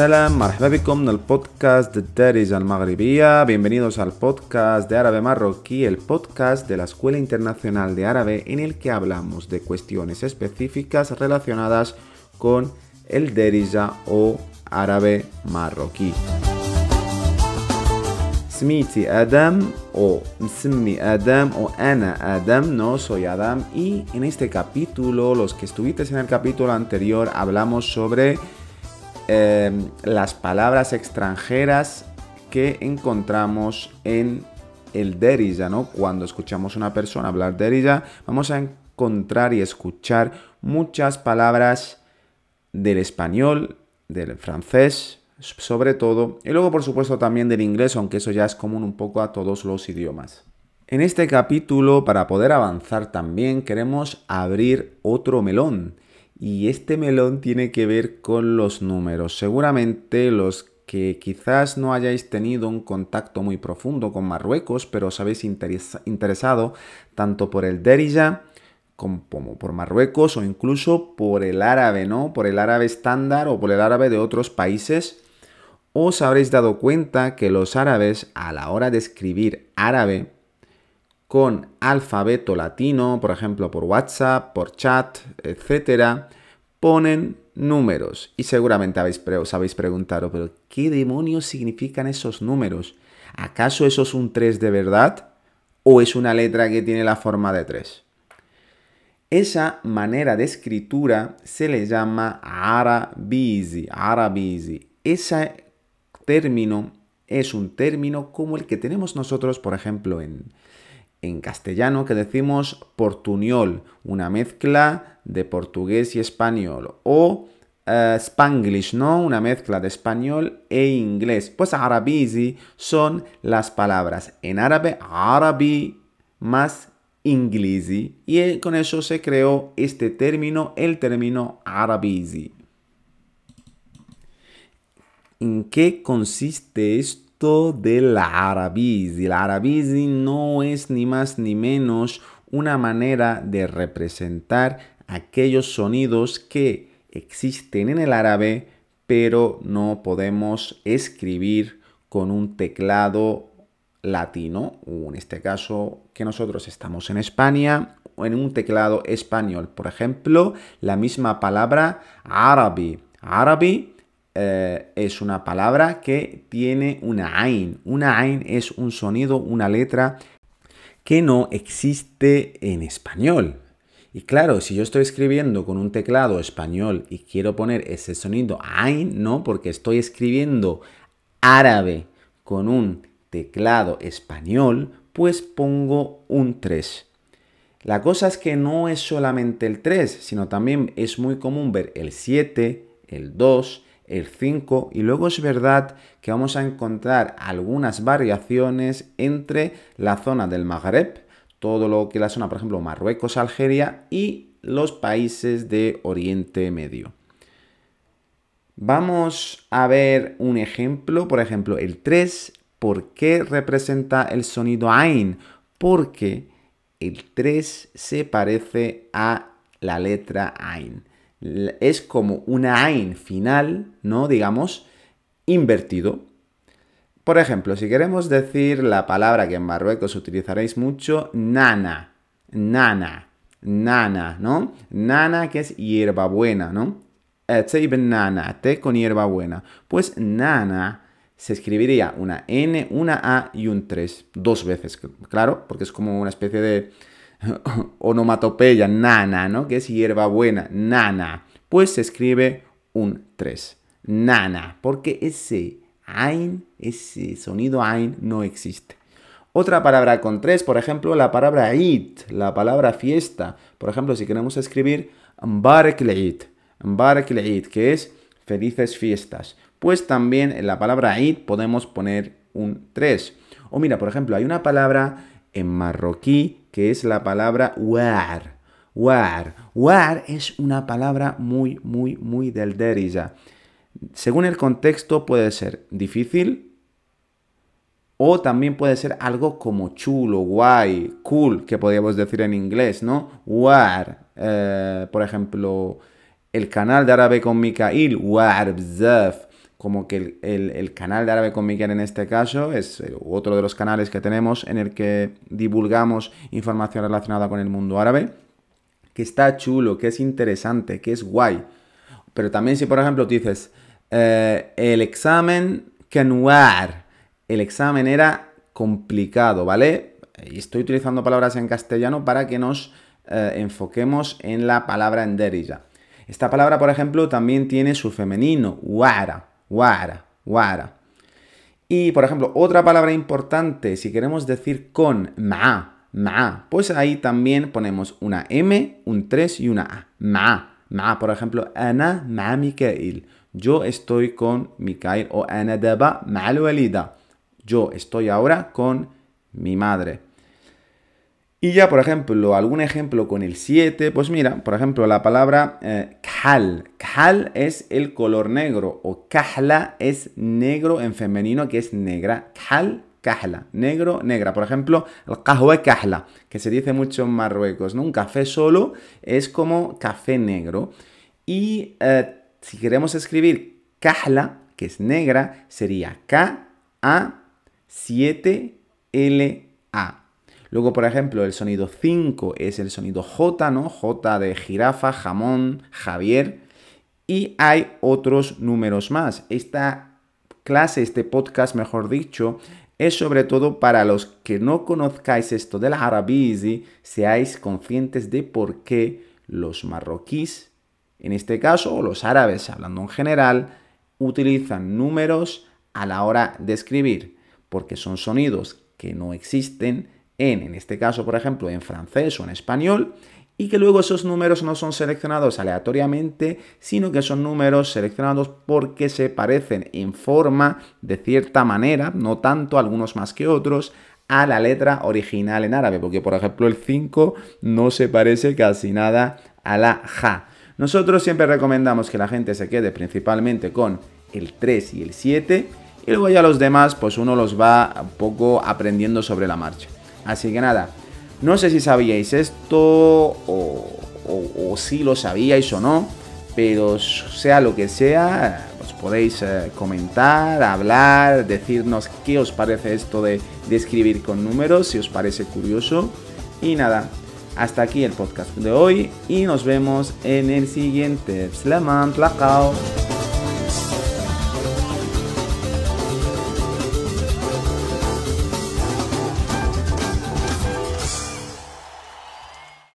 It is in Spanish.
El podcast de Darija al Maghribiya. Bienvenidos al podcast de árabe marroquí, el podcast de la Escuela Internacional de Árabe en el que hablamos de cuestiones específicas relacionadas con el Darija o árabe marroquí. Smiti Adam o Adam o Ana Adam, no soy Adam. Y en este capítulo, los que estuvisteis en el capítulo anterior, hablamos sobre em, las palabras extranjeras que encontramos en el Derija, ¿no? Cuando escuchamos a una persona hablar Derija, vamos a encontrar y escuchar muchas palabras del español, del francés, sobre todo, y luego por supuesto también del inglés, aunque eso ya es común un poco a todos los idiomas. En este capítulo, para poder avanzar también, queremos abrir otro melón. Y este melón tiene que ver con los números. Seguramente los que quizás no hayáis tenido un contacto muy profundo con Marruecos, pero os habéis interesado tanto por el Derija como por Marruecos o incluso por el árabe, ¿no? Por el árabe estándar o por el árabe de otros países os habréis dado cuenta que los árabes a la hora de escribir árabe con alfabeto latino, por ejemplo por WhatsApp, por chat, etc., ponen números. Y seguramente os habéis preguntado, pero ¿qué demonios significan esos números? ¿Acaso eso es un 3 de verdad? ¿O es una letra que tiene la forma de 3? Esa manera de escritura se le llama arabizi, arabizi. Esa término es un término como el que tenemos nosotros, por ejemplo, en, castellano, que decimos portuñol, una mezcla de portugués y español, o uh, spanglish, ¿no? Una mezcla de español e inglés. Pues arabizi son las palabras en árabe, arabi más inglesi, y con eso se creó este término, el término arabizi. ¿En qué consiste esto del arabizi? El arabizi no es ni más ni menos una manera de representar aquellos sonidos que existen en el árabe, pero no podemos escribir con un teclado latino, o en este caso que nosotros estamos en España, o en un teclado español. Por ejemplo, la misma palabra árabe. Árabe eh, es una palabra que tiene una AIN. Una AIN es un sonido, una letra que no existe en español. Y claro, si yo estoy escribiendo con un teclado español y quiero poner ese sonido AIN, no, porque estoy escribiendo árabe con un teclado español, pues pongo un 3. La cosa es que no es solamente el 3, sino también es muy común ver el 7, el 2, el 5 y luego es verdad que vamos a encontrar algunas variaciones entre la zona del Magreb, todo lo que la zona, por ejemplo, Marruecos, Algeria y los países de Oriente Medio. Vamos a ver un ejemplo, por ejemplo, el 3, ¿por qué representa el sonido AIN? Porque el 3 se parece a la letra AIN es como una AIN final, ¿no? Digamos, invertido. Por ejemplo, si queremos decir la palabra que en Marruecos utilizaréis mucho, nana, nana, nana, ¿no? Nana que es hierbabuena, ¿no? nana, té con hierbabuena. Pues nana se escribiría una N, una A y un 3, dos veces, claro, porque es como una especie de onomatopeya, nana, ¿no? Que es hierbabuena, nana. Pues se escribe un 3. Nana, porque ese ain, ese sonido ain no existe. Otra palabra con 3, por ejemplo, la palabra it, la palabra fiesta. Por ejemplo, si queremos escribir Mbarek Leid, que es felices fiestas. Pues también en la palabra it podemos poner un 3. O mira, por ejemplo, hay una palabra en marroquí que es la palabra war. War. War es una palabra muy, muy, muy del derija. Según el contexto puede ser difícil o también puede ser algo como chulo, guay, cool, que podríamos decir en inglés, ¿no? War. Eh, por ejemplo, el canal de árabe con Mikail, war bzaf, como que el, canal de Árabe con Miguel en este caso es eh, otro de los canales que tenemos en el que divulgamos información relacionada con el mundo árabe, que está chulo, que es interesante, que es guay. Pero también si por ejemplo dices, eh, el examen Kenwar, el examen era complicado, ¿vale? Y estoy utilizando palabras en castellano para que nos eh, enfoquemos en la palabra en derija. Esta palabra, por ejemplo, también tiene su femenino, wara. Wara, wara. Y, por ejemplo, otra palabra importante, si queremos decir con ma, ma, pues ahí también ponemos una M, un 3 y una A. Ma, ma, por ejemplo, ana ma Mikael. Yo estoy con Mikael o ana daba ma Yo estoy ahora con mi madre. Y ya, por ejemplo, algún ejemplo con el 7, pues mira, por ejemplo, la palabra eh, khal. Khal es el color negro o kahla es negro en femenino que es negra. Khal, kahla, negro, negra. Por ejemplo, el kahwe kahla, que se dice mucho en Marruecos, ¿no? Un café solo es como café negro. Y eh, si queremos escribir kahla, que es negra, sería K-A-7-L-A. Luego, por ejemplo, el sonido 5 es el sonido J, ¿no? J de jirafa, jamón, Javier. Y hay otros números más. Esta clase, este podcast, mejor dicho, es sobre todo para los que no conozcáis esto del y seáis conscientes de por qué los marroquíes, en este caso, los árabes, hablando en general, utilizan números a la hora de escribir, porque son sonidos que no existen en, este caso, por ejemplo, en francés o en español, y que luego esos números no son seleccionados aleatoriamente, sino que son números seleccionados porque se parecen en forma, de cierta manera, no tanto algunos más que otros, a la letra original en árabe, porque por ejemplo el 5 no se parece casi nada a la ja. Nosotros siempre recomendamos que la gente se quede principalmente con el 3 y el 7, y luego ya los demás, pues uno los va un poco aprendiendo sobre la marcha. Así que nada, no sé si sabíais esto o, si lo sabíais o no, pero sea lo que sea, os podéis eh, comentar, hablar, decirnos qué os parece esto de, de escribir con números, si os parece curioso. Y nada, hasta aquí el podcast de hoy y nos vemos en el siguiente. Slaman, tlacao.